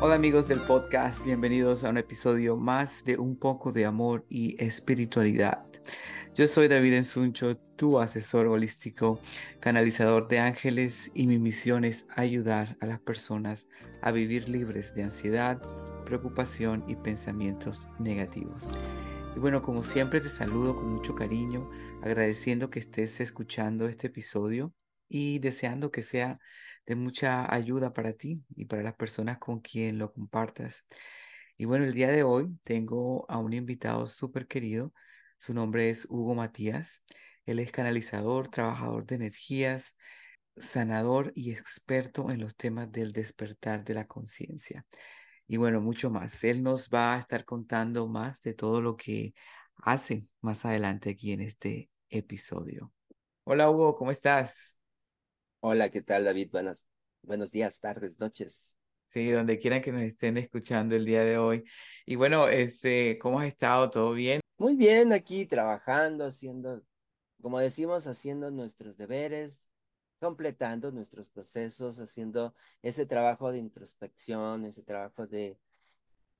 Hola amigos del podcast, bienvenidos a un episodio más de Un poco de amor y espiritualidad. Yo soy David Ensuncho, tu asesor holístico, canalizador de ángeles y mi misión es ayudar a las personas a vivir libres de ansiedad, preocupación y pensamientos negativos. Y bueno, como siempre te saludo con mucho cariño, agradeciendo que estés escuchando este episodio y deseando que sea de mucha ayuda para ti y para las personas con quien lo compartas. Y bueno, el día de hoy tengo a un invitado súper querido. Su nombre es Hugo Matías. Él es canalizador, trabajador de energías, sanador y experto en los temas del despertar de la conciencia. Y bueno, mucho más. Él nos va a estar contando más de todo lo que hace más adelante aquí en este episodio. Hola Hugo, ¿cómo estás? Hola, ¿qué tal, David? Buenas, buenos días, tardes, noches. Sí, donde quieran que nos estén escuchando el día de hoy. Y bueno, este, ¿cómo has estado? ¿Todo bien? Muy bien, aquí trabajando, haciendo, como decimos, haciendo nuestros deberes, completando nuestros procesos, haciendo ese trabajo de introspección, ese trabajo de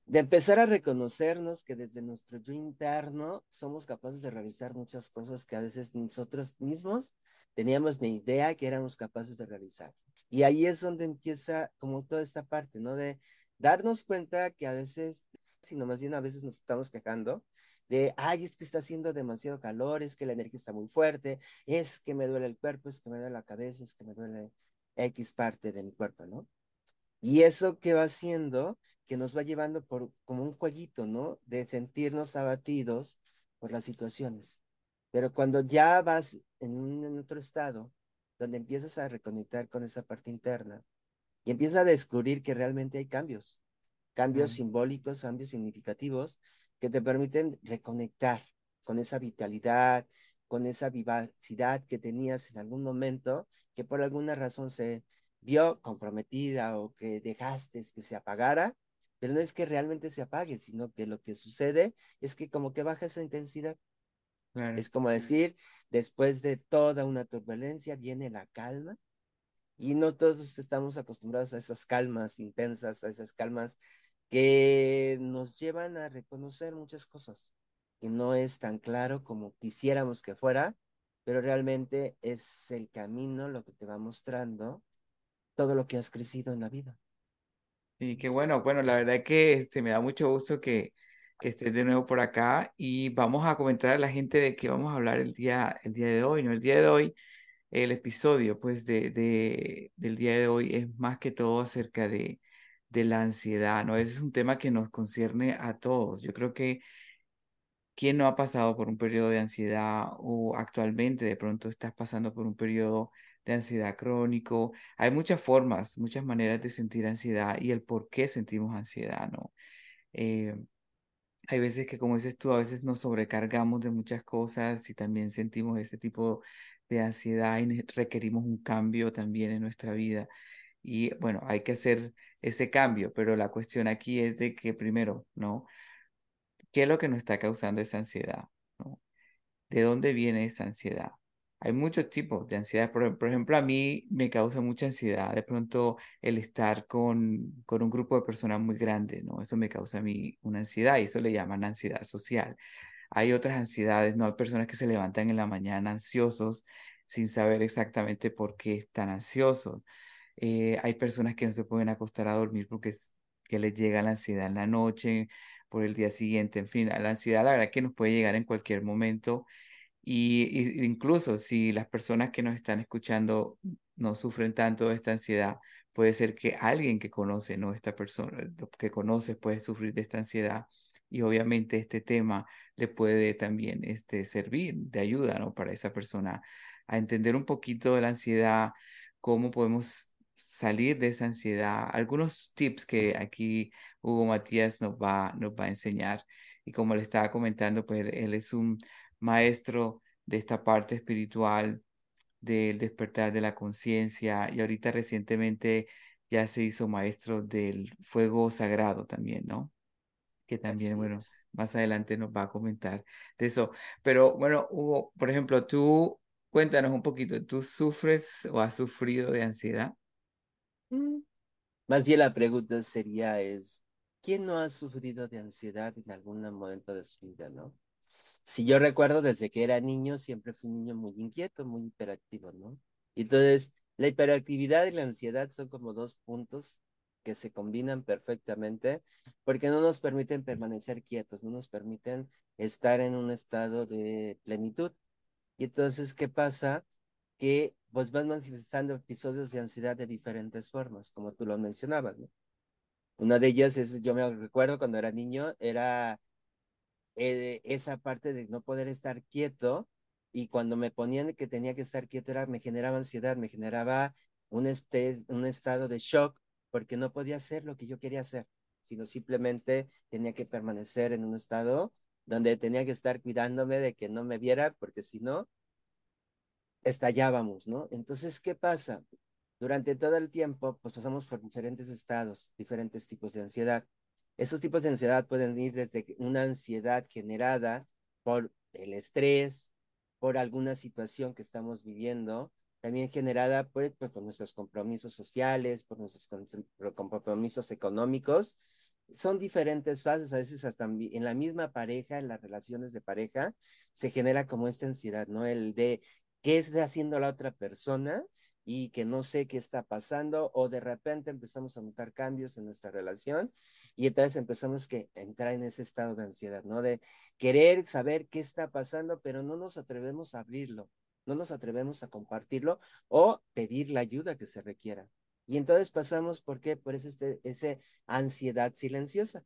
de empezar a reconocernos que desde nuestro yo interno somos capaces de realizar muchas cosas que a veces nosotros mismos teníamos ni idea que éramos capaces de realizar. Y ahí es donde empieza como toda esta parte, ¿no? De darnos cuenta que a veces, sino más bien a veces nos estamos quejando de, ay, es que está haciendo demasiado calor, es que la energía está muy fuerte, es que me duele el cuerpo, es que me duele la cabeza, es que me duele X parte de mi cuerpo, ¿no? Y eso que va haciendo, que nos va llevando por como un jueguito, ¿no? De sentirnos abatidos por las situaciones. Pero cuando ya vas en, un, otro estado, donde empiezas a reconectar con esa parte interna y empiezas a descubrir que realmente hay cambios, cambios simbólicos, cambios significativos que te permiten reconectar con esa vitalidad, con esa vivacidad que tenías en algún momento, que por alguna razón se, vio comprometida o que dejaste que se apagara, pero no es que realmente se apague, sino que lo que sucede es que como que baja esa intensidad. Es como decir, después de toda una turbulencia viene la calma y no todos estamos acostumbrados a esas calmas intensas, a esas calmas que nos llevan a reconocer muchas cosas. Y no es tan claro como quisiéramos que fuera, pero realmente es el camino lo que te va mostrando todo lo que has crecido en la vida. Sí, qué bueno. Bueno, la verdad que este, me da mucho gusto que, que estés de nuevo por acá y vamos a comentar a la gente de qué vamos a hablar el día, el día de hoy. ¿no? El día de hoy, el episodio pues de, de, del día de hoy es más que todo acerca de, de la ansiedad, ¿no? Ese es un tema que nos concierne a todos. Yo creo que ¿quién no ha pasado por un periodo de ansiedad o actualmente de pronto estás pasando por un periodo de ansiedad crónico. Hay muchas formas, muchas maneras de sentir ansiedad y el por qué sentimos ansiedad, ¿no? Eh, hay veces que, como dices tú, a veces nos sobrecargamos de muchas cosas y también sentimos ese tipo de ansiedad y requerimos un cambio también en nuestra vida. Y bueno, hay que hacer ese cambio, pero la cuestión aquí es de que primero, ¿no? ¿Qué es lo que nos está causando esa ansiedad? ¿De dónde viene esa ansiedad? Hay muchos tipos de ansiedad. Por, ejemplo, a mí me causa mucha ansiedad de pronto el estar con, con un grupo de personas muy grande, ¿no? Eso me causa a mí una ansiedad y eso le llaman ansiedad social. Hay otras ansiedades, ¿no? Hay personas que se levantan en la mañana ansiosos sin saber exactamente por qué están ansiosos. Eh, hay personas que no se pueden acostar a dormir porque que les llega la ansiedad en la noche, por el día siguiente, en fin, la ansiedad la verdad que nos puede llegar en cualquier momento y, incluso si las personas que nos están escuchando no sufren tanto de esta ansiedad, puede ser que alguien que conoce, ¿no? Esta persona que conoce puede sufrir de esta ansiedad y obviamente este tema le puede también este, servir de ayuda, ¿no? Para esa persona a entender un poquito de la ansiedad, cómo podemos salir de esa ansiedad, algunos tips que aquí Hugo Matías nos va, nos va a enseñar. Y como le estaba comentando, pues él es un maestro de esta parte espiritual, del despertar de la conciencia y ahorita recientemente ya se hizo maestro del fuego sagrado también, ¿no? Que también, bueno, más adelante nos va a comentar de eso. Pero bueno, Hugo, por ejemplo, tú cuéntanos un poquito, ¿tú sufres o has sufrido de ansiedad? Mm, Más bien la pregunta sería es, ¿quién no ha sufrido de ansiedad en algún momento de su vida, no? Si yo recuerdo desde que era niño, siempre fui un niño muy inquieto, muy hiperactivo, ¿no? Entonces, la hiperactividad y la ansiedad son como dos puntos que se combinan perfectamente porque no nos permiten permanecer quietos, no nos permiten estar en un estado de plenitud. Y entonces, ¿qué pasa? Que pues van manifestando episodios de ansiedad de diferentes formas, como tú lo mencionabas, ¿no? Una de ellas es, yo me recuerdo cuando era niño, era eh, esa parte de no poder estar quieto y cuando me ponían que tenía que estar quieto era, me generaba ansiedad, me generaba un, un estado de shock porque no podía hacer lo que yo quería hacer, sino simplemente tenía que permanecer en un estado donde tenía que estar cuidándome de que no me viera, porque si no, estallábamos, ¿no? Entonces, ¿qué pasa? Durante todo el tiempo, pues pasamos por diferentes estados, diferentes tipos de ansiedad. Esos tipos de ansiedad pueden ir desde una ansiedad generada por el estrés, por alguna situación que estamos viviendo, también generada pues, pues, por nuestros compromisos sociales, por nuestros compromisos económicos. Son diferentes fases, a veces hasta en la misma pareja, en las relaciones de pareja, se genera como esta ansiedad, ¿no? El de qué está haciendo la otra persona y que no sé qué está pasando o de repente empezamos a notar cambios en nuestra relación y entonces empezamos que entrar en ese estado de ansiedad, ¿no? De querer saber qué está pasando, pero no nos atrevemos a abrirlo, no nos atrevemos a compartirlo o pedir la ayuda que se requiera. Y entonces pasamos, ¿por qué? Por ese, este, ese ansiedad silenciosa,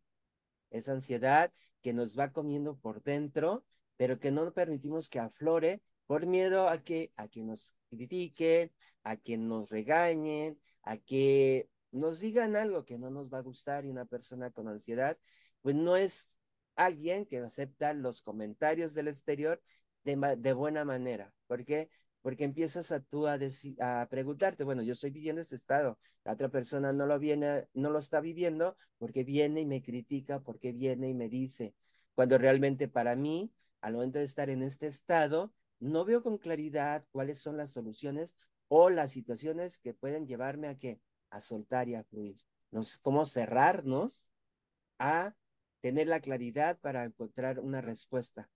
esa ansiedad que nos va comiendo por dentro, pero que no permitimos que aflore por miedo a que, a que nos critiquen, a que nos regañen, a que nos digan algo que no nos va a gustar y una persona con ansiedad, pues no es alguien que acepta los comentarios del exterior de, buena manera. ¿Por qué? Porque empiezas a tú a, a preguntarte, bueno, yo estoy viviendo este estado, la otra persona no lo viene, no lo está viviendo porque viene y me critica, porque viene y me dice, cuando realmente para mí, al momento de estar en este estado, no veo con claridad cuáles son las soluciones o las situaciones que pueden llevarme a que a soltar y a fluir. Nos, cómo cerrarnos a tener la claridad para encontrar una respuesta,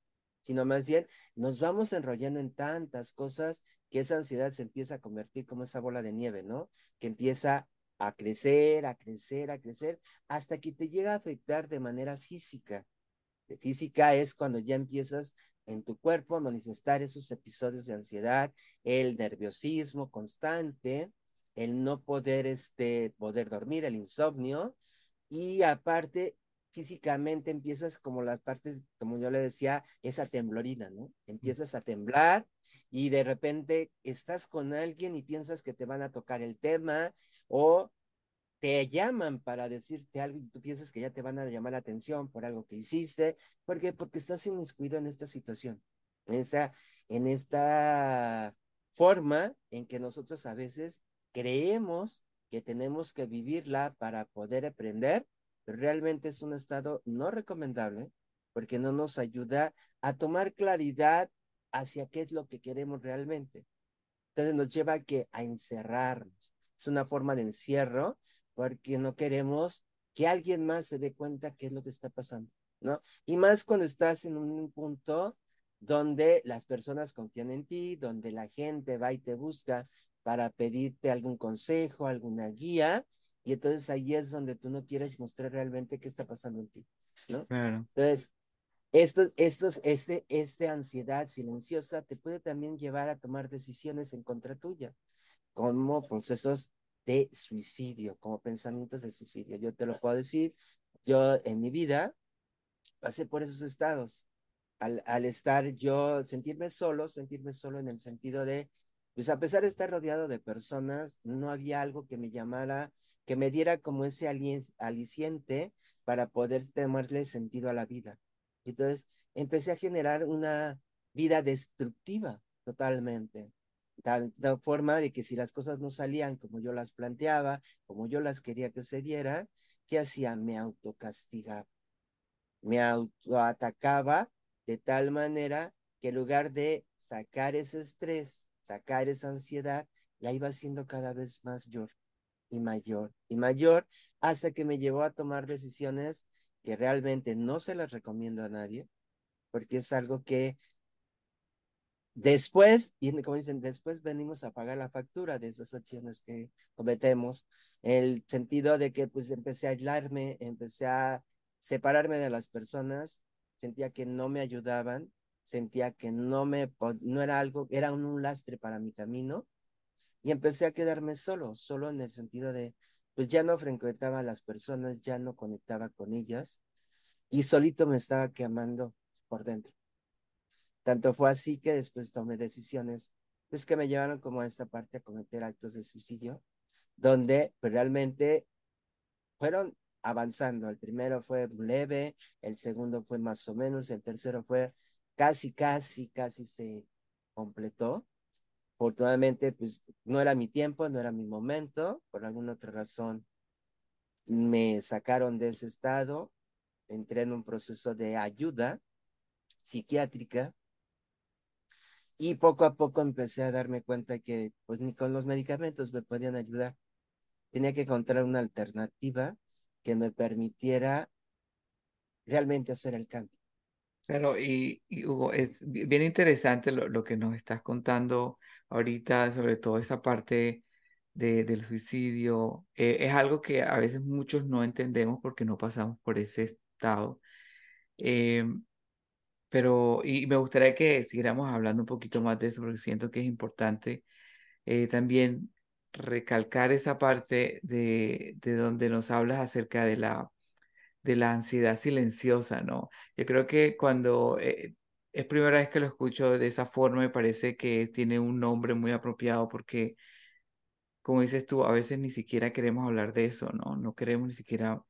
sino más bien nos vamos enrollando en tantas cosas que esa ansiedad se empieza a convertir como esa bola de nieve, ¿no? Que empieza a crecer, a crecer, a crecer, hasta que te llega a afectar de manera física. De física es cuando ya empiezas en tu cuerpo a manifestar esos episodios de ansiedad, el nerviosismo constante, el no poder, este, poder dormir, el insomnio, y aparte físicamente empiezas como las partes, como yo le decía, esa temblorina, ¿no? Empiezas a temblar y de repente estás con alguien y piensas que te van a tocar el tema o te llaman para decirte algo y tú piensas que ya te van a llamar la atención por algo que hiciste. ¿Por qué? Porque estás inmiscuido en esta situación, en esta, en esta forma en que nosotros a veces creemos que tenemos que vivirla para poder aprender, pero realmente es un estado no recomendable porque no nos ayuda a tomar claridad hacia qué es lo que queremos realmente. Entonces nos lleva a que a encerrarnos. Es una forma de encierro porque no queremos que alguien más se dé cuenta qué es lo que está pasando, ¿no? Y más cuando estás en un punto donde las personas confían en ti, donde la gente va y te busca para pedirte algún consejo, alguna guía, y entonces ahí es donde tú no quieres mostrar realmente qué está pasando en ti, ¿no? Claro. Entonces, esto, estos, este, este ansiedad silenciosa te puede también llevar a tomar decisiones en contra tuya, como procesos de suicidio, como pensamientos de suicidio. Yo te lo puedo decir, yo en mi vida pasé por esos estados. Al, al estar yo, sentirme solo, sentirme solo en el sentido de, pues a pesar de estar rodeado de personas, no había algo que me llamara, que me diera como ese aliciente para poder tomarle sentido a la vida. Entonces empecé a generar una vida destructiva totalmente tal, forma de que si las cosas no salían como yo las planteaba, como yo las quería que se diera, ¿qué hacía? Me autocastigaba, me autoatacaba de tal manera que en lugar de sacar ese estrés, sacar esa ansiedad, la iba haciendo cada vez mayor, y mayor y mayor hasta que me llevó a tomar decisiones que realmente no se las recomiendo a nadie, porque es algo que después, y como dicen, después venimos a pagar la factura de esas acciones que cometemos, el sentido de que pues empecé a aislarme, empecé a separarme de las personas, sentía que no me ayudaban, sentía que no me, no era algo, era un lastre para mi camino, y empecé a quedarme solo, solo en el sentido de, pues ya no frecuentaba a las personas, ya no conectaba con ellas, y solito me estaba quemando por dentro. Tanto fue así que después tomé decisiones, pues que me llevaron como a esta parte a cometer actos de suicidio, donde pues, realmente fueron avanzando. El primero fue leve, el segundo fue más o menos, el tercero fue casi, casi, casi se completó. Afortunadamente, pues no era mi tiempo, no era mi momento, por alguna otra razón me sacaron de ese estado, entré en un proceso de ayuda psiquiátrica y poco a poco empecé a darme cuenta que pues ni con los medicamentos me podían ayudar. Tenía que encontrar una alternativa que me permitiera realmente hacer el cambio. Claro, y, Hugo, es bien interesante lo, lo, que nos estás contando ahorita, sobre todo esa parte de, del suicidio. Eh, es algo que a veces muchos no entendemos porque no pasamos por ese estado. Em, pero, y me gustaría que siguiéramos hablando un poquito más de eso, porque siento que es importante eh, también recalcar esa parte de, de donde nos hablas acerca de la, de la ansiedad silenciosa, ¿no? Yo creo que cuando eh, es primera vez que lo escucho de esa forma, me parece que tiene un nombre muy apropiado porque, como dices tú, a veces ni siquiera queremos hablar de eso, ¿no? No queremos ni siquiera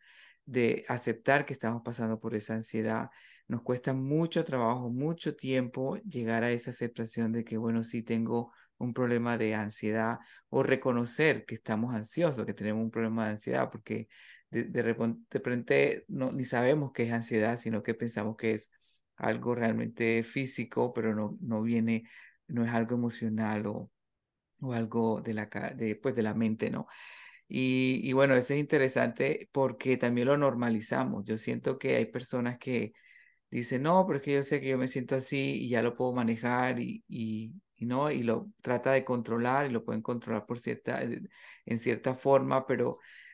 de aceptar que estamos pasando por esa ansiedad. Nos cuesta mucho trabajo, mucho tiempo llegar a esa aceptación de que, bueno, sí tengo un problema de ansiedad o reconocer que estamos ansiosos, que tenemos un problema de ansiedad, porque de, de repente, no, ni sabemos qué es ansiedad, sino que pensamos que es algo realmente físico, pero no, no viene, no es algo emocional o, o algo de la, de, pues, de la mente, ¿no? Y, y, bueno, eso es interesante porque también lo normalizamos. Yo siento que hay personas que dicen, no, pero es que yo sé que yo me siento así y ya lo puedo manejar y no, y lo trata de controlar y lo pueden controlar por cierta, en cierta forma, pero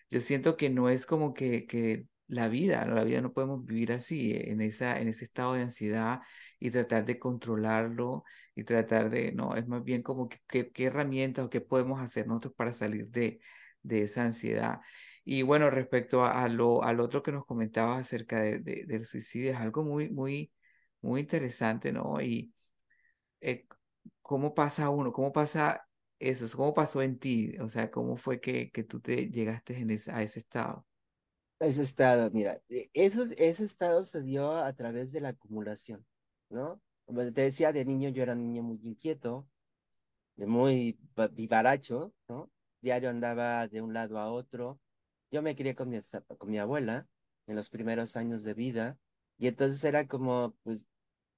yo siento que no es como que, que la vida, la vida no podemos vivir así, eh, en, esa, en ese estado de ansiedad y tratar de controlarlo y tratar de, no, es más bien como que, qué herramientas o qué podemos hacer nosotros para salir de, de esa ansiedad. Y bueno, respecto a, lo, al otro que nos comentabas acerca de, del suicidio, es algo muy, muy, muy interesante, ¿no? Y eh, cómo pasa uno, cómo pasa eso, cómo pasó en ti, o sea, cómo fue que, que tú te llegaste en a ese estado. Ese estado, mira, e, eso, ese estado se dio a través de la acumulación, ¿no? Como te decía, de niño yo era un niño muy inquieto, muy vivaracho, ¿no? Diario andaba de un lado a otro. Yo me crié con mi, con mi abuela en los primeros años de vida y entonces era como, pues,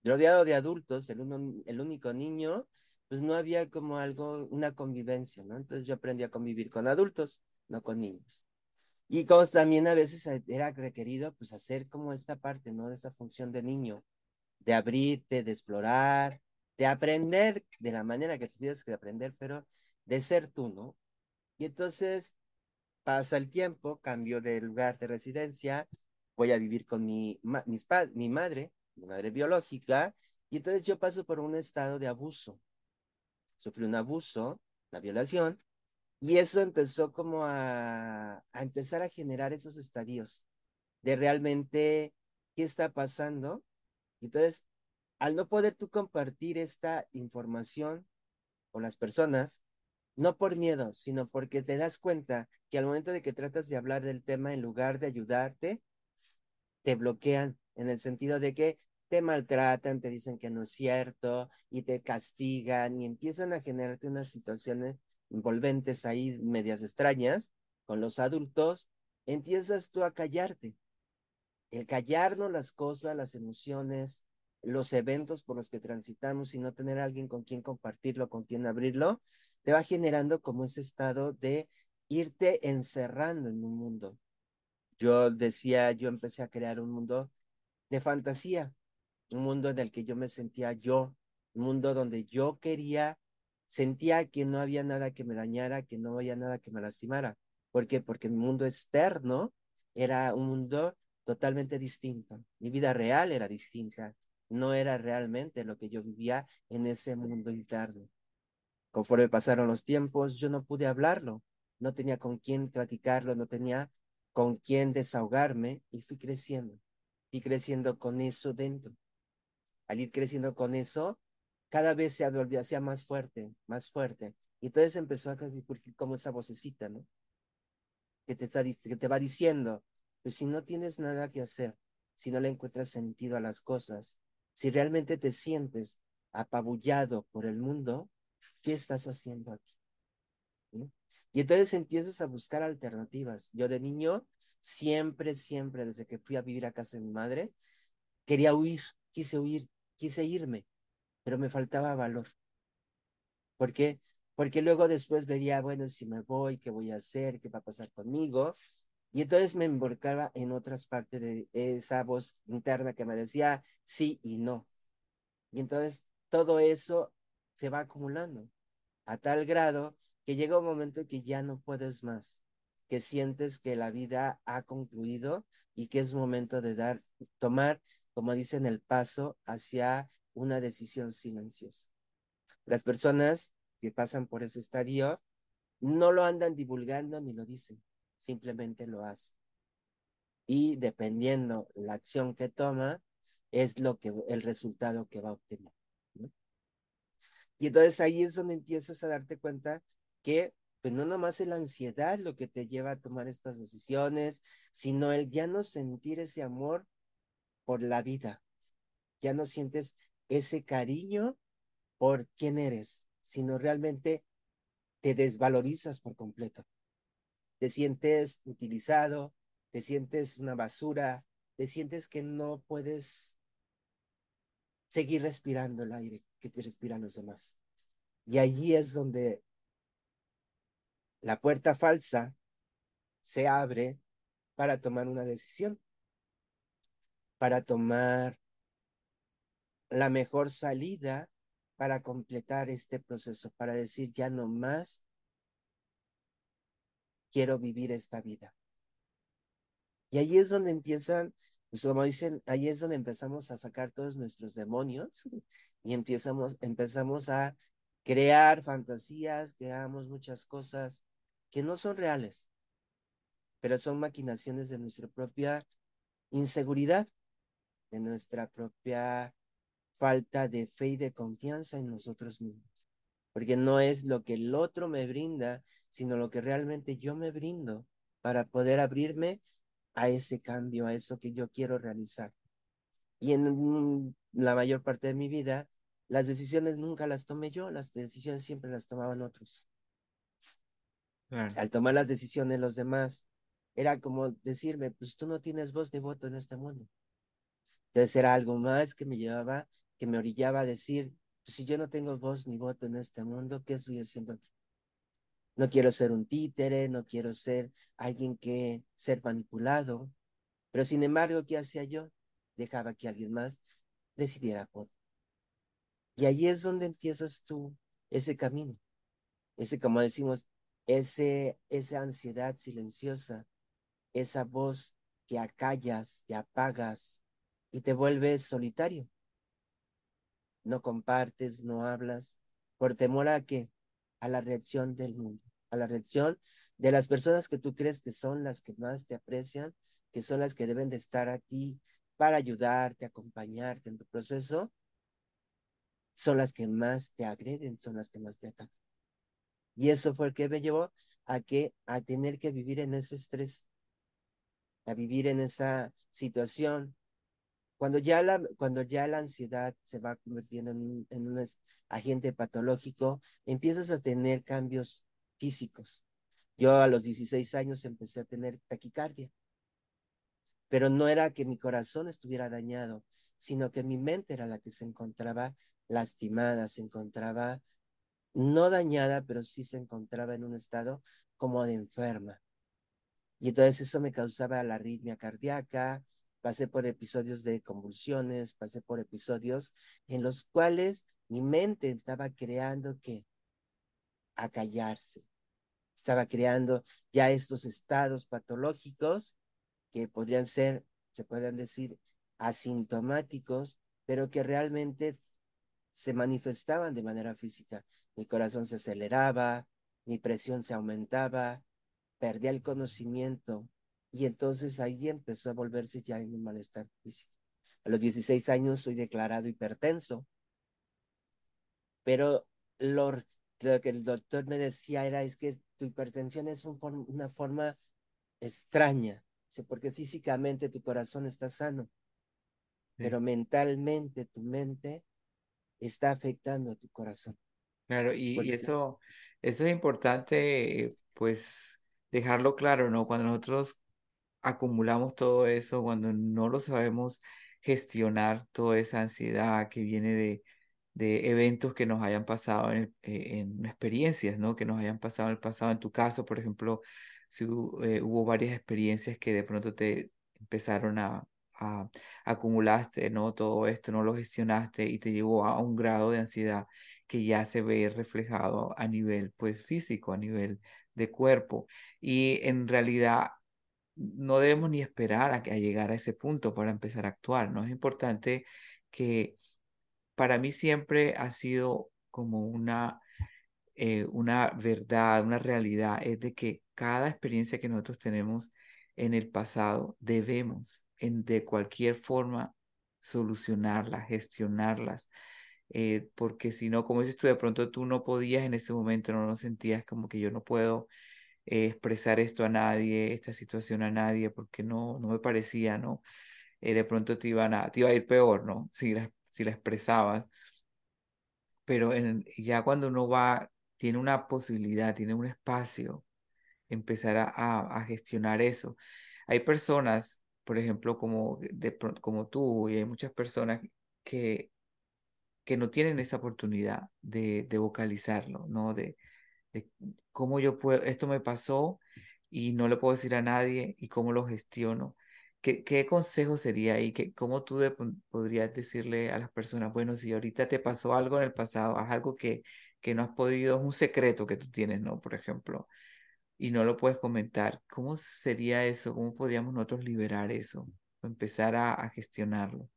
rodeado de adultos, el, uno, el único niño, pues no había como algo, una convivencia, ¿no? Entonces yo aprendí a convivir con adultos, no con niños. Y como también a veces era requerido, pues hacer como esta parte, ¿no? De esa función de niño, de abrirte, de explorar, de aprender de la manera que tienes que aprender, pero de ser tú, ¿no? Y entonces pasa el tiempo, cambio de lugar de residencia, voy a vivir con mi, mi madre, mi madre biológica, y entonces yo paso por un estado de abuso. Sufrí un abuso, una violación, y eso empezó como a, a empezar a generar esos estadios de realmente qué está pasando. Entonces, al no poder tú compartir esta información con las personas, no por miedo, sino porque te das cuenta que al momento de que tratas de hablar del tema, en lugar de ayudarte, te bloquean en el sentido de que te maltratan, te dicen que no es cierto y te castigan y empiezan a generarte unas situaciones envolventes ahí, medias extrañas, con los adultos, empiezas tú a callarte. El callarnos las cosas, las emociones, los eventos por los que transitamos y no tener a alguien con quien compartirlo, con quien abrirlo, te va generando como ese estado de irte encerrando en un mundo. Yo decía, yo empecé a crear un mundo de fantasía, un mundo en el que yo me sentía yo, un mundo donde yo quería, sentía que no había nada que me dañara, que no había nada que me lastimara. ¿Por qué? Porque mi mundo externo era un mundo totalmente distinto. Mi vida real era distinta. No era realmente lo que yo vivía en ese mundo interno. Conforme pasaron los tiempos, yo no pude hablarlo. No tenía con quién platicarlo, no tenía con quién desahogarme y fui creciendo. Fui creciendo con eso dentro. Al ir creciendo con eso, cada vez se hacía más fuerte, más fuerte. Y entonces empezó a casi como esa vocecita, ¿no? Que te, está, que te va diciendo, pues si no tienes nada que hacer, si no le encuentras sentido a las cosas, si realmente te sientes apabullado por el mundo, ¿qué estás haciendo aquí? Y entonces empiezas a buscar alternativas. Yo de niño, siempre, siempre, desde que fui a vivir a casa de mi madre, quería huir, quise huir, quise irme, pero me faltaba valor. ¿Por qué? Porque luego después vería, bueno, si me voy, ¿qué voy a hacer? ¿Qué va a pasar conmigo? Y entonces me embarcaba en otras partes de esa voz interna que me decía sí y no. Y entonces todo eso se va acumulando a tal grado que llega un momento en que ya no puedes más, que sientes que la vida ha concluido y que es momento de dar, tomar, como dicen, el paso hacia una decisión silenciosa. Las personas que pasan por ese estadio no lo andan divulgando ni lo dicen, simplemente lo hacen. Y dependiendo la acción que toma, es lo que el resultado que va a obtener. Y entonces ahí es donde empiezas a darte cuenta que pues no nomás es la ansiedad lo que te lleva a tomar estas decisiones, sino el ya no sentir ese amor por la vida. Ya no sientes ese cariño por quién eres, sino realmente te desvalorizas por completo. Te sientes utilizado, te sientes una basura, te sientes que no puedes seguir respirando el aire que te respiran los demás. Y allí es donde la puerta falsa se abre para tomar una decisión, para tomar la mejor salida para completar este proceso, para decir ya no más quiero vivir esta vida. Y ahí es donde empiezan pues como dicen, ahí es donde empezamos a sacar todos nuestros demonios y empezamos, empezamos a crear fantasías, creamos muchas cosas que no son reales, pero son maquinaciones de nuestra propia inseguridad, de nuestra propia falta de fe y de confianza en nosotros mismos. Porque no es lo que el otro me brinda, sino lo que realmente yo me brindo para poder abrirme a ese cambio, a eso que yo quiero realizar. Y en la mayor parte de mi vida, las decisiones nunca las tomé yo, las decisiones siempre las tomaban otros. Al tomar las decisiones los demás, era como decirme, pues tú no tienes voz ni voto en este mundo. Entonces era algo más que me llevaba, que me orillaba a decir, pues si yo no tengo voz ni voto en este mundo, ¿qué estoy haciendo aquí? No quiero ser un títere, no quiero ser alguien que ser manipulado. Pero sin embargo, ¿qué hacía yo? Dejaba que alguien más decidiera por. Y ahí es donde empiezas tú ese camino. Ese, como decimos, ese, esa ansiedad silenciosa, esa voz que acallas, que apagas y te vuelves solitario. No compartes, no hablas, por temor a que a la reacción del mundo, a la reacción de las personas que tú crees que son las que más te aprecian, que son las que deben de estar aquí para ayudarte, acompañarte en tu proceso, son las que más te agreden, son las que más te atacan. Y eso fue el que me llevó a que a tener que vivir en ese estrés, a vivir en esa situación cuando ya la, cuando ya la ansiedad se va convirtiendo en, en un agente patológico, empiezas a tener cambios físicos. Yo a los 16 años empecé a tener taquicardia, pero no era que mi corazón estuviera dañado, sino que mi mente era la que se encontraba lastimada, se encontraba no dañada, pero sí se encontraba en un estado como de enferma. Y entonces eso me causaba la arritmia cardíaca, pasé por episodios de convulsiones, pasé por episodios en los cuales mi mente estaba creando que a callarse. Estaba creando ya estos estados patológicos que podrían ser, se pueden decir, asintomáticos, pero que realmente se manifestaban de manera física. Mi corazón se aceleraba, mi presión se aumentaba, perdía el conocimiento, y entonces ahí empezó a volverse ya en un malestar físico. A los 16 años soy declarado hipertenso, pero lo, que el doctor me decía era es que tu hipertensión es una forma extraña, porque físicamente tu corazón está sano, pero mentalmente tu mente está afectando a tu corazón. Claro, y, y eso, eso es importante, pues, dejarlo claro, ¿no? Cuando nosotros acumulamos todo eso, cuando no lo sabemos gestionar, toda esa ansiedad que viene de, de eventos que nos hayan pasado en, eh, en, experiencias, ¿no? Que nos hayan pasado en el pasado. En tu caso, por ejemplo, si eh, hubo varias experiencias que de pronto te empezaron a, a, acumulaste, ¿no? Todo esto, no lo gestionaste y te llevó a un grado de ansiedad que ya se ve reflejado a nivel, pues, físico, a nivel de cuerpo. Y en realidad no debemos ni esperar a, a llegar a ese punto para empezar a actuar, ¿no? Es importante que para mí siempre ha sido como una, eh, una verdad, una realidad, es de que cada experiencia que nosotros tenemos en el pasado debemos en, de cualquier forma solucionarla, gestionarlas, eh, porque si no, como dices tú, de pronto tú no podías en ese momento, no lo sentías como que yo no puedo eh, expresar esto a nadie, esta situación a nadie, porque no, no me parecía, ¿no? Eh, de pronto te, iban a, te iba a ir peor, ¿no? Si la, si la expresabas. Pero en, ya cuando uno va, tiene una posibilidad, tiene un espacio, empezar a, a, gestionar eso. Hay personas, por ejemplo, como, de, como tú, y hay muchas personas que, que no tienen esa oportunidad de, de vocalizarlo, ¿no? De, cómo yo puedo, esto me pasó y no le puedo decir a nadie y cómo lo gestiono. ¿Qué, qué consejo sería ahí? ¿Qué, ¿Cómo tú podrías decirle a las personas, bueno, si ahorita te pasó algo en el pasado, haz algo que, que no has podido, es un secreto que tú tienes, ¿no? Por ejemplo, y no lo puedes comentar, ¿cómo sería eso? ¿Cómo podríamos nosotros liberar eso? empezar a, a gestionarlo.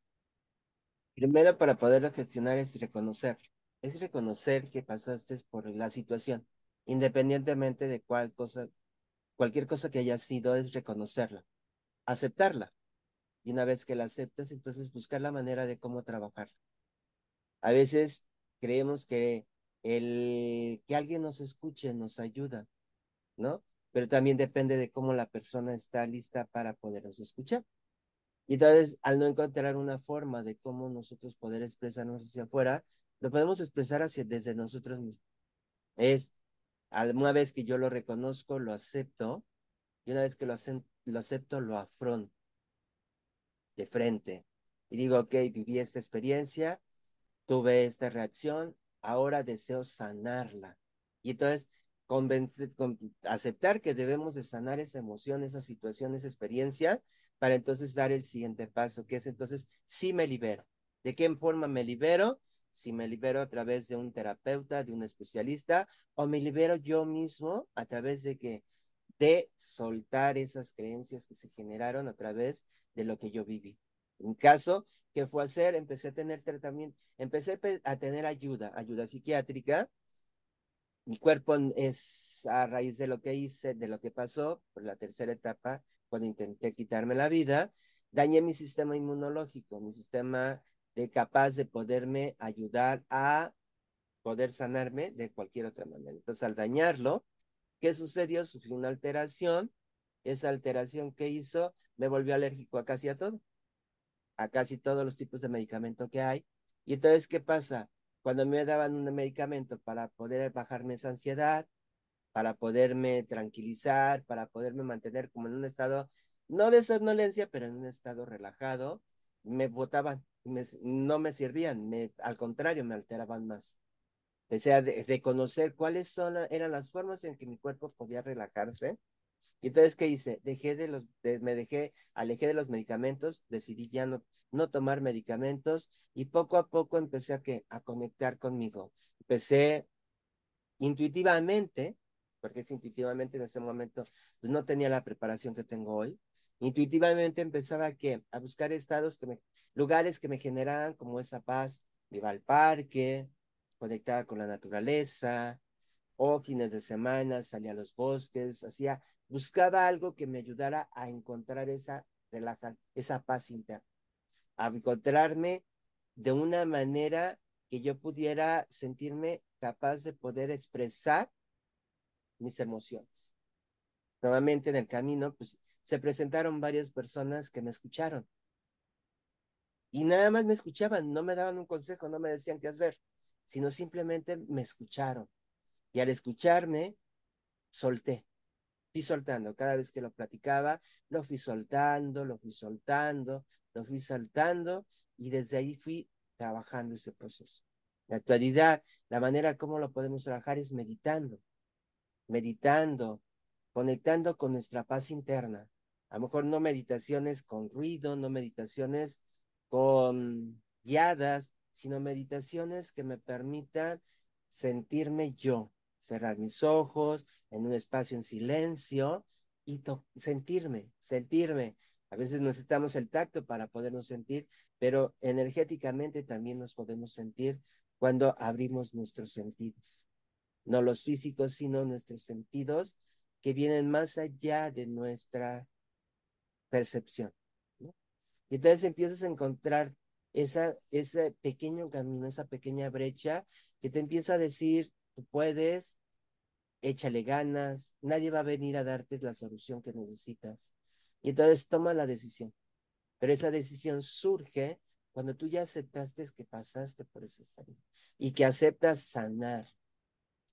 Primero, para poderlo gestionar es reconocer, es reconocer que pasaste por la situación independientemente de cuál cosa, cualquier cosa que haya sido, es reconocerla, aceptarla. Y una vez que la aceptas, entonces buscar la manera de cómo trabajar. A veces creemos que el que alguien nos escuche nos ayuda, ¿no? Pero también depende de cómo la persona está lista para podernos escuchar. Y entonces, al no encontrar una forma de cómo nosotros poder expresarnos hacia afuera, lo podemos expresar hacia desde nosotros mismos. Es una vez que yo lo reconozco, lo acepto, y una vez que lo, lo acepto, lo afronto de frente. Y digo, ok, viví esta experiencia, tuve esta reacción, ahora deseo sanarla. Y entonces, convencer, con, aceptar que debemos de sanar esa emoción, esa situación, esa experiencia, para entonces dar el siguiente paso, que es entonces, sí me libero. ¿De qué forma me libero? si me libero a través de un terapeuta, de un especialista, o me libero yo mismo a través de que de soltar esas creencias que se generaron a través de lo que yo viví. En caso, ¿qué fue hacer? Empecé a tener tratamiento, empecé a tener ayuda, ayuda psiquiátrica. Mi cuerpo es a raíz de lo que hice, de lo que pasó, por la tercera etapa, cuando intenté quitarme la vida, dañé mi sistema inmunológico, mi sistema de capaz de poderme ayudar a poder sanarme de cualquier otra manera. Entonces, al dañarlo, ¿qué sucedió? Sufrí una alteración. Esa alteración que hizo me volvió alérgico a casi todo, a casi todos los tipos de medicamento que hay. Y entonces, ¿qué pasa? Cuando me daban un medicamento para poder bajarme esa ansiedad, para poderme tranquilizar, para poderme mantener como en un estado, no de somnolencia, pero en un estado relajado, me botaban no me servían, me, al contrario, me alteraban más. Empecé a reconocer cuáles eran las formas en que mi cuerpo podía relajarse. Y entonces, ¿qué hice? Dejé de los, me dejé, alejé de los medicamentos, decidí ya no, no tomar medicamentos y poco a poco empecé a, que, a conectar conmigo. Empecé intuitivamente, porque es intuitivamente en ese momento, pues no tenía la preparación que tengo hoy. Intuitivamente empezaba a, que, a buscar estados, que me, lugares que me generaran como esa paz. iba al parque, conectaba con la naturaleza, o fines de semana salía a los bosques, hacía, buscaba algo que me ayudara a encontrar esa relaja, esa paz interna, a encontrarme de una manera que yo pudiera sentirme capaz de poder expresar mis emociones. Nuevamente en el camino, pues se presentaron varias personas que me escucharon. Y nada más me escuchaban, no me daban un consejo, no me decían qué hacer, sino simplemente me escucharon. Y al escucharme, solté, fui soltando. Cada vez que lo platicaba, lo fui soltando, lo fui soltando, lo fui soltando y desde ahí fui trabajando ese proceso. La actualidad, la manera como lo podemos trabajar es meditando, meditando, conectando con nuestra paz interna. A lo mejor no meditaciones con ruido, no meditaciones con guiadas, sino meditaciones que me permitan sentirme yo, cerrar mis ojos en un espacio en silencio y sentirme, sentirme. A veces necesitamos el tacto para podernos sentir, pero energéticamente también nos podemos sentir cuando abrimos nuestros sentidos. No los físicos, sino nuestros sentidos que vienen más allá de nuestra percepción. Y entonces empiezas a encontrar esa, ese pequeño camino, esa pequeña brecha que te empieza a decir, tú puedes, échale ganas, nadie va a venir a darte la solución que necesitas. Y entonces toma la decisión. Pero esa decisión surge cuando tú ya aceptaste que pasaste por ese estado y que aceptas sanar.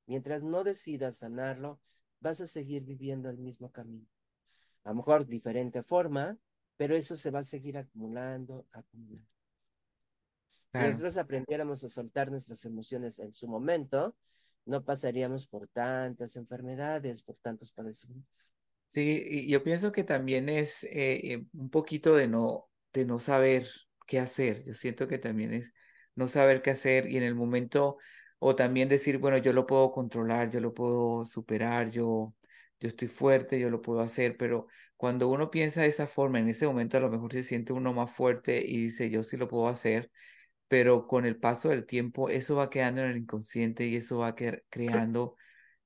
Mientras no decidas sanarlo, vas a seguir viviendo el mismo camino. A lo mejor diferente forma, pero eso se va a seguir acumulando, acumulando. Si nosotros aprendiéramos a soltar nuestras emociones en su momento, no pasaríamos por tantas enfermedades, por tantos padecimientos. Sí, y yo pienso que también es eh, eh, un poquito de no, de no saber qué hacer. Yo siento que también es no saber qué hacer y en el momento, o también decir, bueno, yo lo puedo controlar, yo lo puedo superar, yo, yo estoy fuerte, yo lo puedo hacer, pero cuando uno piensa de esa forma, en ese momento a lo mejor se siente uno más fuerte y dice, yo sí lo puedo hacer, pero con el paso del tiempo eso va quedando en el inconsciente y eso va creando,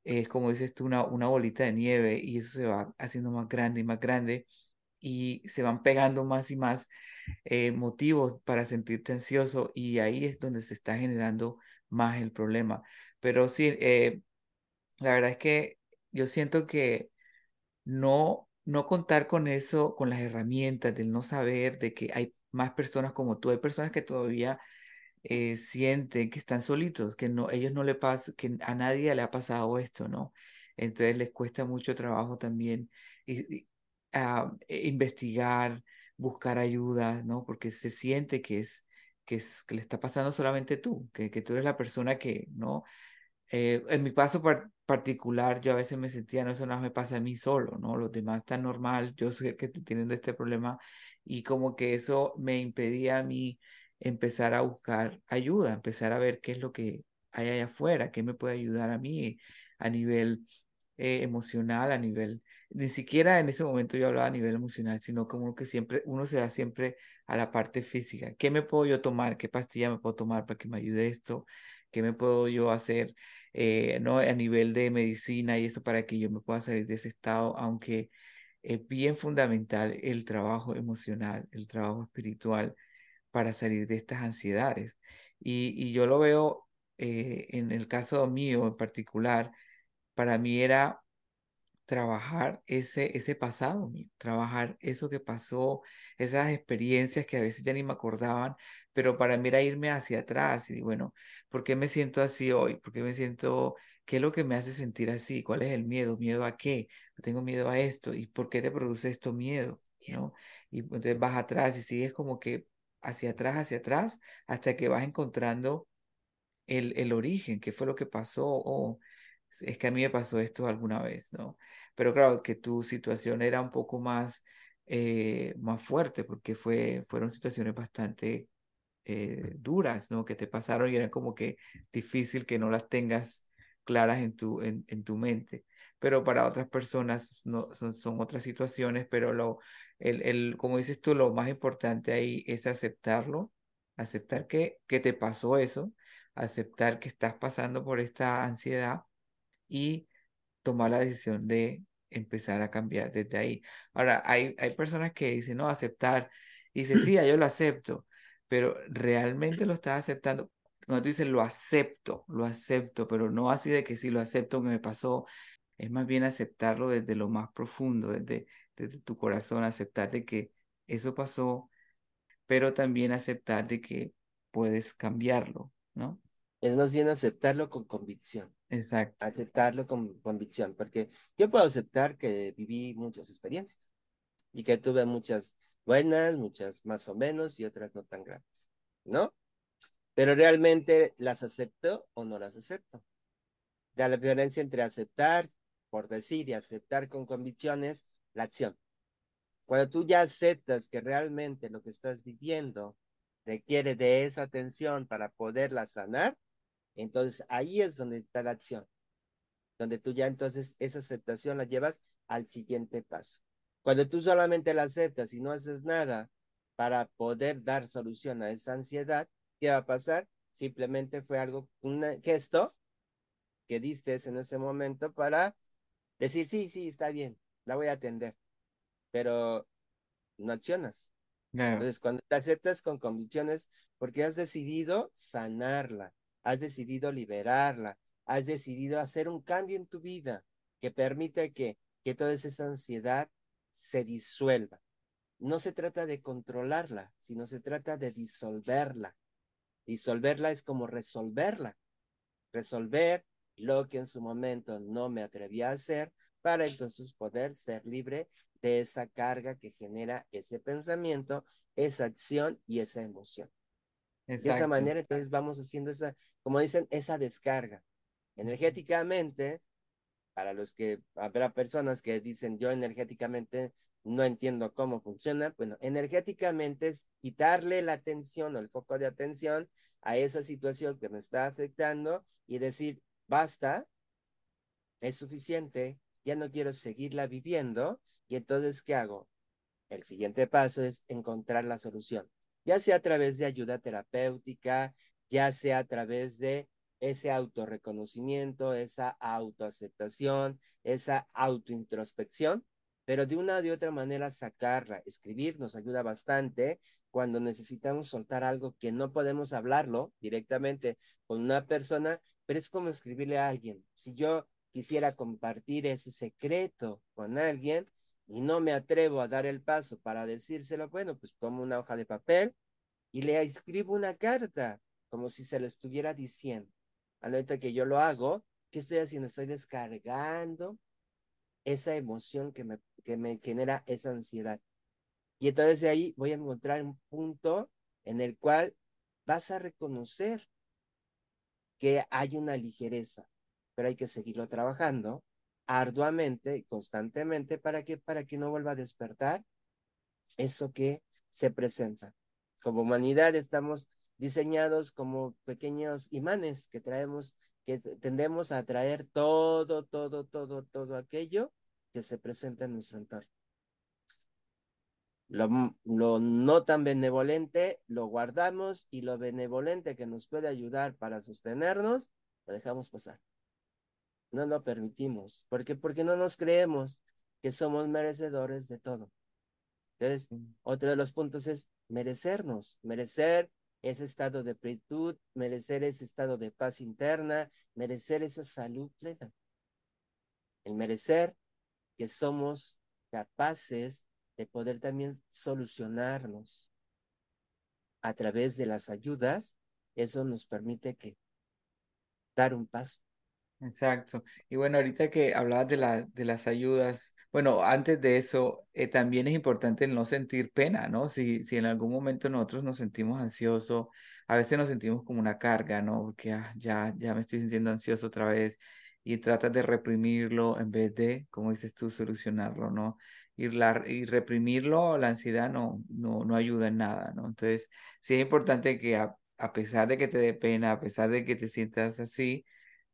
es como dices tú, una, una bolita de nieve y eso se va haciendo más grande y más grande y se van pegando más y más eh, motivos para sentirte ansioso y ahí es donde se está generando más el problema. Pero sí, eh, la verdad es que yo siento que no, no contar con eso, con las herramientas, del no saber de que hay más personas como tú, hay personas que todavía eh, sienten que están solitos, que no, ellos no le pasan, que a nadie le ha pasado esto, ¿no? Entonces les cuesta mucho trabajo también y, ah, e investigar, buscar ayuda, ¿no? Porque se siente que es, que es, que le está pasando solamente tú, que, que tú eres la persona que, ¿no? Eh, en mi caso particular, yo a veces me sentía, no, eso no me pasa a mí solo, ¿no? Los demás están normal, yo soy el que teniendo este problema y como que eso me impedía a mí empezar a buscar ayuda, empezar a ver qué es lo que hay allá afuera, qué me puede ayudar a mí a nivel eh, emocional, a nivel, ni siquiera en ese momento yo hablaba a nivel emocional, sino como que siempre, uno se da siempre a la parte física. ¿Qué me puedo yo tomar? ¿Qué pastilla me puedo tomar para que me ayude esto? ¿Qué me puedo yo hacer eh, ¿no? a nivel de medicina y esto para que yo me pueda salir de ese estado? Aunque es bien fundamental el trabajo emocional, el trabajo espiritual para salir de estas ansiedades. Y, y yo lo veo eh, en el caso mío en particular, para mí era trabajar ese, ese pasado mío, trabajar eso que pasó, esas experiencias que a veces ya ni me acordaban, pero para mí era irme hacia atrás y bueno, ¿por qué me siento así hoy? ¿Por qué me siento, qué es lo que me hace sentir así? ¿Cuál es el miedo? ¿Miedo a qué? Tengo miedo a esto. ¿Y por qué te produce esto miedo? ¿No? Y entonces vas atrás y sigues como que hacia atrás, hacia atrás, hasta que vas encontrando el, el origen, qué fue lo que pasó, o es que a mí me pasó esto alguna vez, ¿no? Pero claro, que tu situación era un poco más, eh, más fuerte, porque fue, fueron situaciones bastante eh, duras, ¿no? Que te pasaron y era como que difícil que no las tengas claras en tu, en, tu mente. Pero para otras personas no, son, son otras situaciones, pero lo, el, el, como dices tú, lo más importante ahí es aceptarlo, aceptar que, que te pasó eso, aceptar que estás pasando por esta ansiedad y tomar la decisión de empezar a cambiar desde ahí. Ahora, hay, hay personas que dicen, no, aceptar, y dice, sí, yo lo acepto, pero realmente lo estás aceptando. Cuando tú dices, lo acepto, lo acepto, pero no así de que sí, lo acepto, que me pasó, es más bien aceptarlo desde lo más profundo, desde, desde tu corazón, aceptar de que eso pasó, pero también aceptar de que puedes cambiarlo, ¿no? Es más bien aceptarlo con convicción. Exacto. Aceptarlo con convicción, porque yo puedo aceptar que viví muchas experiencias y que tuve muchas buenas, muchas más o menos y otras no tan grandes, ¿no? Pero realmente las acepto o no las acepto. La diferencia entre aceptar por decir y aceptar con convicciones la acción. Cuando tú ya aceptas que realmente lo que estás viviendo requiere de esa atención para poderla sanar, entonces ahí es donde está la acción, donde tú ya entonces esa aceptación la llevas al siguiente paso. Cuando tú solamente la aceptas y no haces nada para poder dar solución a esa ansiedad, ¿qué va a pasar? Simplemente fue algo, un gesto que diste en ese momento para decir, sí, sí, está bien, la voy a atender, pero no accionas. Entonces, cuando te aceptas con convicciones, porque has decidido sanarla, has decidido liberarla, has decidido hacer un cambio en tu vida que permite que, que toda esa ansiedad se disuelva. No se trata de controlarla, sino se trata de disolverla. Disolverla es como resolverla. Resolver lo que en su momento no me atrevía a hacer para entonces poder ser libre de esa carga que genera ese pensamiento, esa acción y esa emoción. De esa manera, entonces vamos haciendo esa, como dicen, esa descarga. Energéticamente, para los que habrá personas que dicen yo energéticamente no entiendo cómo funciona, bueno, energéticamente es quitarle la atención o el foco de atención a esa situación que me está afectando y decir, basta, es suficiente, ya no quiero seguirla viviendo y entonces, ¿qué hago? El siguiente paso es encontrar la solución ya sea a través de ayuda terapéutica, ya sea a través de ese autorreconocimiento, esa autoaceptación, esa autointrospección, pero de una o de otra manera sacarla, escribir nos ayuda bastante cuando necesitamos soltar algo que no podemos hablarlo directamente con una persona, pero es como escribirle a alguien. Si yo quisiera compartir ese secreto con alguien, y no me atrevo a dar el paso para decírselo, bueno, pues tomo una hoja de papel y le escribo una carta, como si se lo estuviera diciendo. Al momento que yo lo hago, ¿qué estoy haciendo? Estoy descargando esa emoción que me, que me genera esa ansiedad. Y entonces de ahí voy a encontrar un punto en el cual vas a reconocer que hay una ligereza, pero hay que seguirlo trabajando arduamente constantemente para que, para que no vuelva a despertar eso que se presenta. Como humanidad estamos diseñados como pequeños imanes que traemos, que tendemos a atraer todo, todo, todo, todo aquello que se presenta en nuestro entorno. Lo, lo, no tan benevolente lo guardamos y lo benevolente que nos puede ayudar para sostenernos, lo dejamos pasar no lo permitimos. ¿Por qué? Porque no nos creemos que somos merecedores de todo. Entonces, otro de los puntos es merecernos, merecer ese estado de plenitud, merecer ese estado de paz interna, merecer esa salud plena. El merecer que somos capaces de poder también solucionarnos a través de las ayudas, eso nos permite que dar un paso. Exacto. Y bueno, ahorita que hablabas de, la, de las ayudas, Bueno, antes de eso, eh, también es importante no sentir pena, ¿no? Si, si en algún momento nosotros nos sentimos ansiosos, a veces nos sentimos como una carga, ¿no? Porque ah, ya, ya me estoy sintiendo ansioso otra vez y tratas de reprimirlo en vez de, como dices tú, solucionarlo, ¿no? Y, la, y reprimirlo, la ansiedad no, no, no ayuda en nada, ¿no? Entonces, sí es importante que a, a pesar de que te dé pena, a pesar de que te sientas así,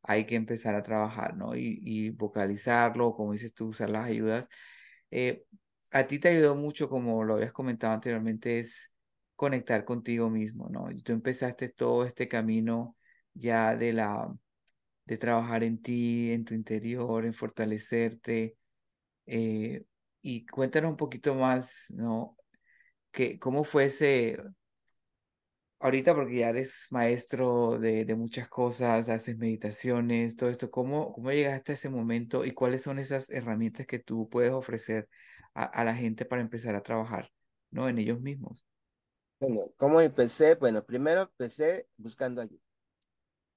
hay que empezar a trabajar, ¿no? Y, vocalizarlo, como dices tú, usar las ayudas. Eh, a ti te ayudó mucho, como lo habías comentado anteriormente, es conectar contigo mismo, ¿no? Tú empezaste todo este camino ya de la de trabajar en ti, en tu interior, en fortalecerte. Eh, y cuéntanos un poquito más, ¿no? Que, ¿Cómo fue ese, ahorita porque ya eres maestro de, de, muchas cosas, haces meditaciones, todo esto, ¿cómo, ¿cómo llegaste a ese momento y cuáles son esas herramientas que tú puedes ofrecer a, a la gente para empezar a trabajar, ¿no? En ellos mismos. Bueno, ¿cómo empecé? Bueno, primero empecé buscando ayuda,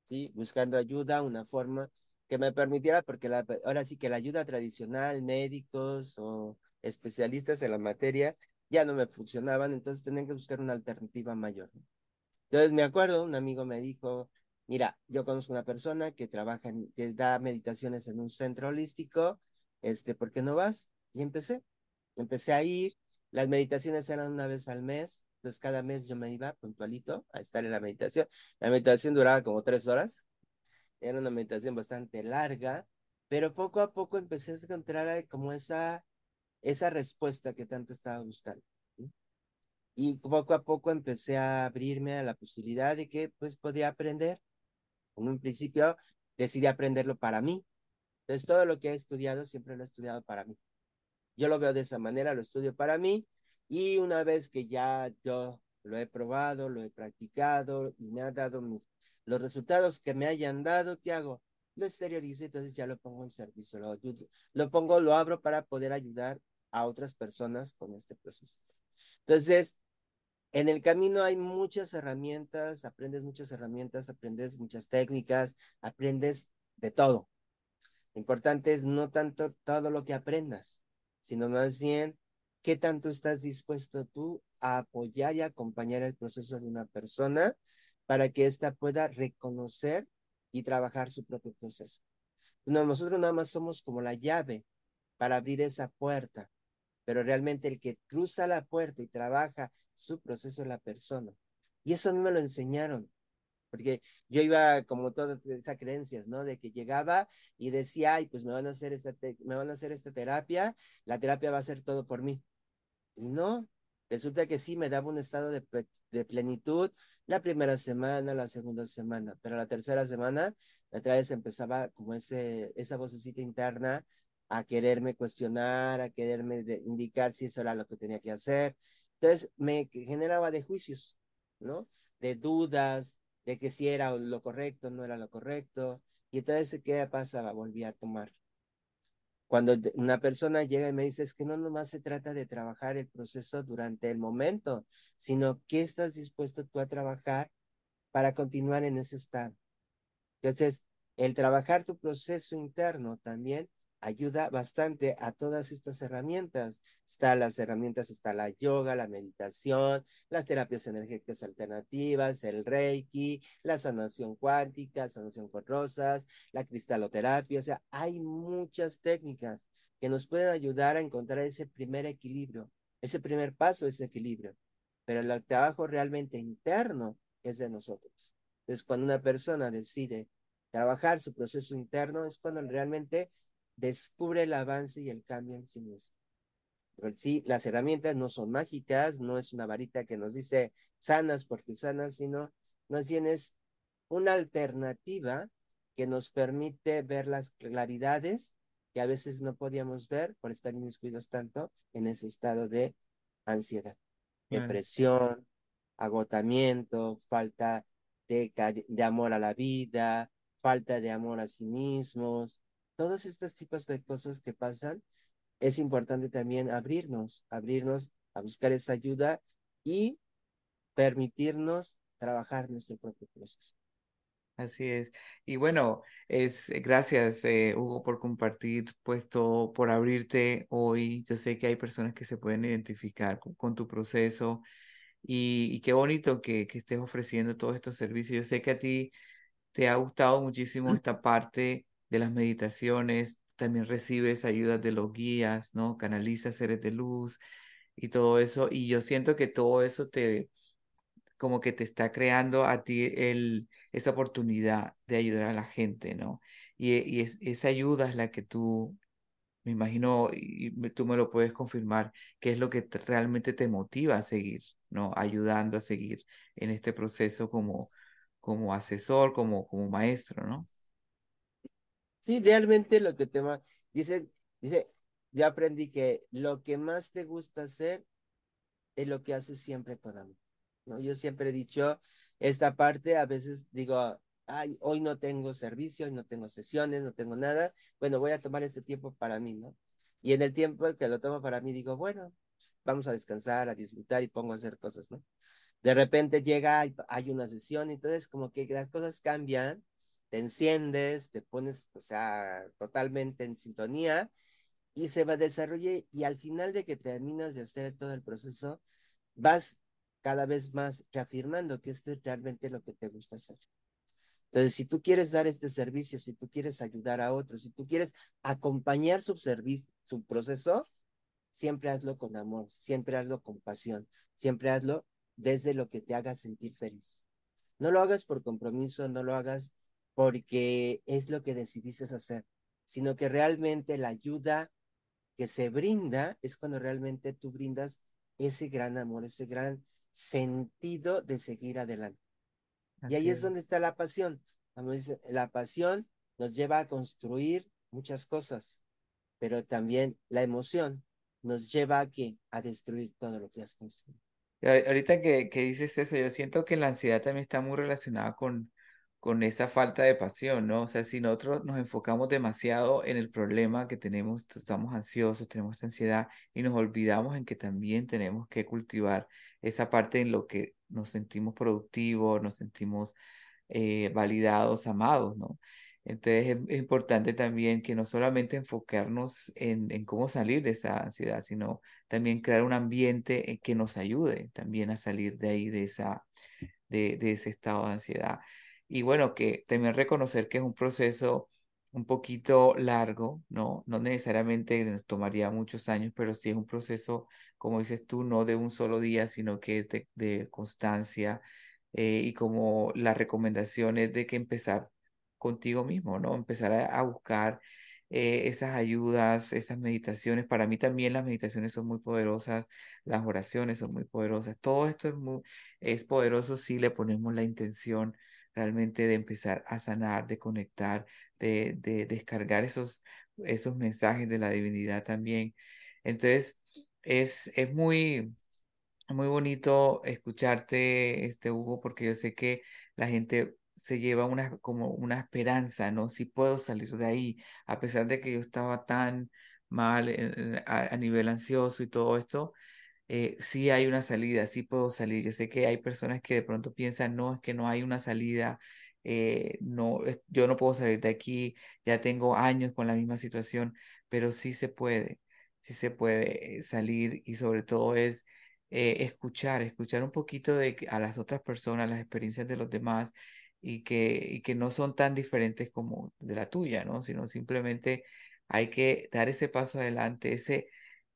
¿sí? Buscando ayuda, una forma que me permitiera, porque la, ahora sí que la ayuda tradicional, médicos o especialistas en la materia, ya no me funcionaban, entonces tenía que buscar una alternativa mayor. Entonces me acuerdo, un amigo me dijo, mira, yo conozco una persona que trabaja, que da meditaciones en un centro holístico, este, ¿por qué no vas? Y empecé, empecé a ir, las meditaciones eran una vez al mes, entonces cada mes yo me iba puntualito a estar en la meditación. La meditación duraba como tres horas, era una meditación bastante larga, pero poco a poco empecé a encontrar como esa, esa respuesta que tanto estaba buscando. Y poco a poco empecé a abrirme a la posibilidad de que pues podía aprender. En un principio decidí aprenderlo para mí. Entonces todo lo que he estudiado siempre lo he estudiado para mí. Yo lo veo de esa manera, lo estudio para mí y una vez que ya yo lo he probado, lo he practicado y me ha dado mis, los resultados que me hayan dado, ¿qué hago? Lo exteriorizo, entonces ya lo pongo en servicio, lo, lo pongo, lo abro para poder ayudar a otras personas con este proceso. Entonces, en el camino hay muchas herramientas, aprendes muchas herramientas, aprendes muchas técnicas, aprendes de todo. Lo importante es no tanto todo lo que aprendas, sino más bien qué tanto estás dispuesto tú a apoyar y acompañar el proceso de una persona para que ésta pueda reconocer y trabajar su propio proceso. No, nosotros nada más somos como la llave para abrir esa puerta, pero realmente el que cruza la puerta y trabaja su proceso es la persona. Y eso a mí me lo enseñaron, porque yo iba como todas esas creencias, ¿no? De que llegaba y decía, ay, pues me van a hacer esta, me van a hacer esta terapia, la terapia va a hacer todo por mí. Y no, resulta que sí me daba un estado de, de plenitud la primera semana, la segunda semana, pero la tercera semana, otra vez empezaba como ese, esa vocecita interna a quererme cuestionar, a quererme indicar si eso era lo que tenía que hacer. Entonces me generaba de juicios, ¿no? De dudas, de que si era lo correcto, no era lo correcto. Y entonces, ¿qué pasaba? Volví a tomar. Cuando una persona llega y me dice, es que no nomás se trata de trabajar el proceso durante el momento, sino que estás dispuesto tú a trabajar para continuar en ese estado. Entonces, el trabajar tu proceso interno también ayuda bastante a todas estas herramientas. Están las herramientas, está la yoga, la meditación, las terapias energéticas alternativas, el reiki, la sanación cuántica, sanación con rosas, la cristaloterapia. O sea, hay muchas técnicas que nos pueden ayudar a encontrar ese primer equilibrio. Ese primer paso es equilibrio. Pero el trabajo realmente interno es de nosotros. Entonces, cuando una persona decide trabajar su proceso interno, es cuando realmente descubre el avance y el cambio en sí mismo. sí, las herramientas no son mágicas, no es una varita que nos dice sanas porque sanas, sino más bien es una alternativa que nos permite ver las claridades que a veces no podíamos ver por estar inmiscuidos tanto en ese estado de ansiedad, depresión, agotamiento, falta de, de amor a la vida, falta de amor a sí mismos, todos estos tipos de cosas que pasan, es importante también abrirnos, abrirnos a buscar esa ayuda y permitirnos trabajar nuestro propio proceso. Así es. Y bueno, es gracias, eh, Hugo, por compartir, pues todo, por abrirte hoy. Yo sé que hay personas que se pueden identificar con, con tu proceso y, y, qué bonito que, que estés ofreciendo todos estos servicios. Yo sé que a ti te ha gustado muchísimo esta parte de las meditaciones, también recibes ayudas de los guías, ¿no? Canalizas seres de luz y todo eso. Y yo siento que todo eso te, como que te está creando a ti el, esa oportunidad de ayudar a la gente, ¿no? Y, y es, esa ayuda es la que tú, me imagino, y tú me lo puedes confirmar, que es lo que realmente te motiva a seguir, ¿no? Ayudando a seguir en este proceso como, como asesor, como, como maestro, ¿no? Sí, realmente lo que te dice, dice, yo aprendí que lo que más te gusta hacer es lo que haces siempre con amor. ¿no? Yo siempre he dicho esta parte, a veces digo, ay, hoy no tengo servicio, no tengo sesiones, no tengo nada, bueno, voy a tomar este tiempo para mí, ¿no? Y en el tiempo que lo tomo para mí, digo, bueno, vamos a descansar, a disfrutar y pongo a hacer cosas, ¿no? De repente llega, hay una sesión, entonces como que las cosas cambian, te enciendes, te pones, o sea, totalmente en sintonía y se va a desarrollar y al final de que terminas de hacer todo el proceso, vas cada vez más reafirmando que esto es realmente lo que te gusta hacer. Entonces, si tú quieres dar este servicio, si tú quieres ayudar a otros, si tú quieres acompañar su su proceso, siempre hazlo con amor, siempre hazlo con pasión, siempre hazlo desde lo que te haga sentir feliz. No lo hagas por compromiso, no lo hagas porque es lo que decidiste hacer, sino que realmente la ayuda que se brinda es cuando realmente tú brindas ese gran amor, ese gran sentido de seguir adelante. y ahí es. donde está la pasión. la pasión nos lleva a construir muchas cosas, pero también la emoción nos lleva a, que, a destruir todo lo que has construido. Ahorita que, que dices eso, yo siento que la ansiedad también está muy relacionada con, con esa falta de pasión, ¿no? O sea, si nosotros nos enfocamos demasiado en el problema que tenemos, estamos ansiosos, tenemos esta ansiedad y nos olvidamos en que también tenemos que cultivar esa parte en lo que nos sentimos productivos, nos sentimos eh, validados, amados, ¿no? Entonces es, importante también que no solamente enfocarnos en, en, cómo salir de esa ansiedad, sino también crear un ambiente que nos ayude también a salir de ahí, de, esa, de, de ese estado de ansiedad. Y bueno, que también reconocer que es un proceso un poquito largo, ¿no? No necesariamente nos tomaría muchos años, pero sí es un proceso, como dices tú, no de un solo día, sino que es de, constancia eh, y como la recomendación es de que empezar contigo mismo, ¿no? Empezar a, buscar eh, esas ayudas, esas meditaciones. Para mí también las meditaciones son muy poderosas, las oraciones son muy poderosas. Todo esto es, muy, es poderoso si le ponemos la intención realmente de empezar a sanar, de conectar, de, de descargar esos, esos mensajes de la divinidad también. Entonces, es, es muy, muy bonito escucharte, este Hugo, porque yo sé que la gente se lleva una, como una esperanza, ¿no? Si puedo salir de ahí, a pesar de que yo estaba tan mal a, a nivel ansioso y todo esto, eh, sí hay una salida, sí puedo salir. Yo sé que hay personas que de pronto piensan, no, es que no hay una salida, eh, no, yo no puedo salir de aquí, ya tengo años con la misma situación, pero sí se puede, sí se puede salir y sobre todo es eh, escuchar, escuchar un poquito de a las otras personas, las experiencias de los demás y que, y que no son tan diferentes como de la tuya, ¿no? Sino simplemente hay que dar ese paso adelante, ese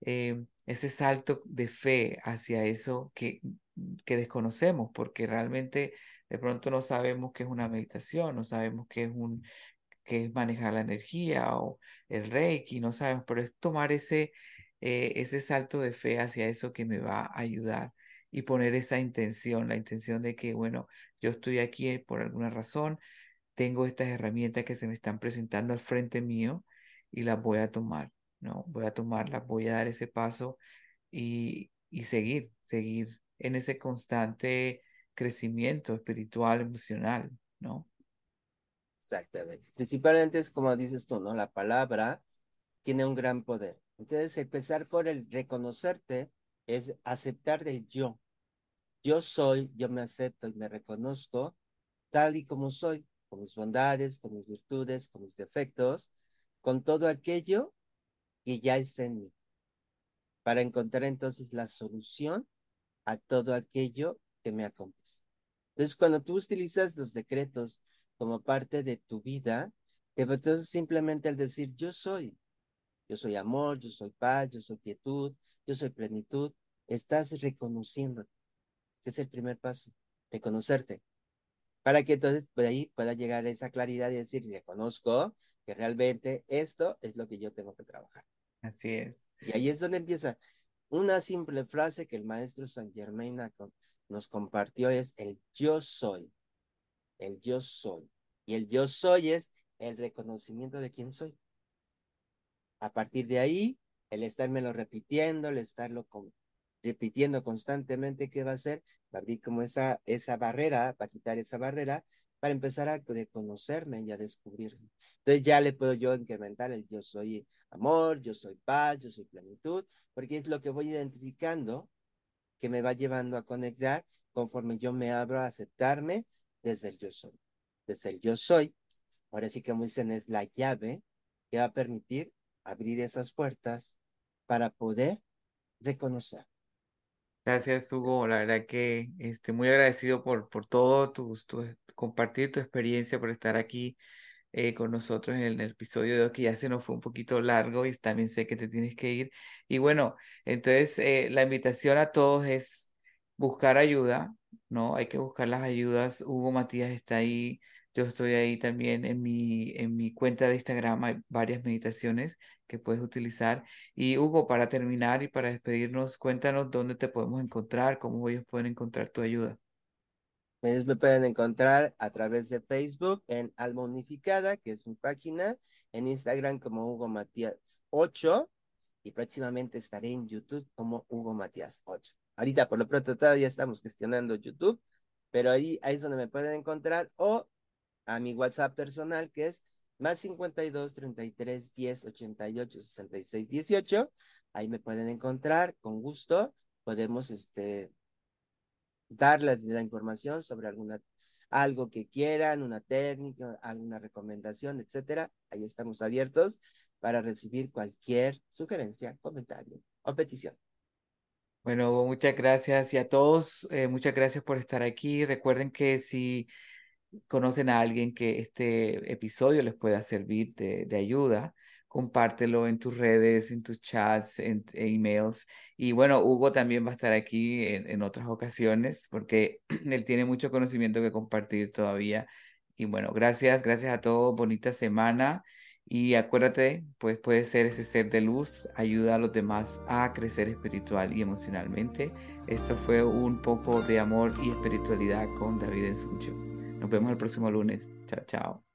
eh, ese salto de fe hacia eso que, que desconocemos, porque realmente de pronto no sabemos qué es una meditación, no sabemos qué es un qué es manejar la energía o el reiki, no sabemos, pero es tomar ese, eh, ese salto de fe hacia eso que me va a ayudar y poner esa intención, la intención de que, bueno, yo estoy aquí por alguna razón, tengo estas herramientas que se me están presentando al frente mío y las voy a tomar. ¿No? Voy a tomarla, voy a dar ese paso y, y seguir, seguir en ese constante crecimiento espiritual, emocional, ¿no? Exactamente. Principalmente es como dices tú, ¿no? La palabra tiene un gran poder. Entonces, empezar por el reconocerte es aceptar del yo. Yo soy, yo me acepto y me reconozco tal y como soy. con mis bondades, con mis virtudes, con mis defectos, con todo aquello que ya es en mí, para encontrar entonces la solución a todo aquello que me acontece. Entonces, cuando tú utilizas los decretos como parte de tu vida, entonces simplemente al decir yo soy, yo soy amor, yo soy paz, yo soy quietud, yo soy plenitud, estás reconociéndote. Ese es el primer paso, reconocerte. Para que entonces por ahí pueda llegar esa claridad y decir, reconozco que realmente esto es lo que yo tengo que trabajar. Así es. Y ahí es donde empieza una simple frase que el maestro San Germain nos compartió es el yo soy. El yo soy. Y el yo soy es el reconocimiento de quién soy. A partir de ahí, el estármelo repitiendo, el estarlo repitiendo constantemente, ¿qué va a hacer? Va a abrir como esa, esa barrera, para quitar esa barrera, para empezar a conocerme y a descubrirme. Entonces ya le puedo yo incrementar el yo soy amor, yo soy paz, yo soy plenitud, porque es lo que voy identificando que me va llevando a conectar conforme yo me abro a aceptarme desde el yo soy. Desde el yo soy, ahora sí que como dicen, es la llave que va a permitir abrir esas puertas para poder reconocer. Gracias, Hugo. La verdad que estoy muy agradecido por, por todo, tu, compartir tu experiencia, por estar aquí eh, con nosotros en el, episodio de hoy, que ya se nos fue un poquito largo y también sé que te tienes que ir. Y bueno, entonces eh, la invitación a todos es buscar ayuda, ¿no? Hay que buscar las ayudas. Hugo Matías está ahí yo estoy ahí también en mi, en mi cuenta de Instagram, hay varias meditaciones que puedes utilizar. Y Hugo, para terminar y para despedirnos, cuéntanos dónde te podemos encontrar, cómo ellos pueden encontrar tu ayuda. Me pueden encontrar a través de Facebook en Alma Unificada, que es mi página, en Instagram como Hugo Matías 8 y próximamente estaré en YouTube como Hugo Matías 8. Ahorita por lo pronto todavía estamos gestionando YouTube, pero ahí, ahí es donde me pueden encontrar o a mi WhatsApp personal que es más 52 33 10 88 66 18. Ahí me pueden encontrar con gusto. Podemos este, darles la información sobre alguna, algo que quieran, una técnica, alguna recomendación, etcétera. Ahí estamos abiertos para recibir cualquier sugerencia, comentario o petición. Bueno, muchas gracias y a todos, eh, muchas gracias por estar aquí. Recuerden que si conocen a alguien que este episodio les pueda servir de, ayuda, compártelo en tus redes, en tus chats, en, emails. Y bueno, Hugo también va a estar aquí en, en, otras ocasiones porque él tiene mucho conocimiento que compartir todavía. Y bueno, gracias, gracias a todos, bonita semana. Y acuérdate, pues puede ser ese ser de luz, ayuda a los demás a crecer espiritual y emocionalmente. Esto fue un poco de amor y espiritualidad con David Ensucho. Nos vemos el próximo lunes. Chao, chao.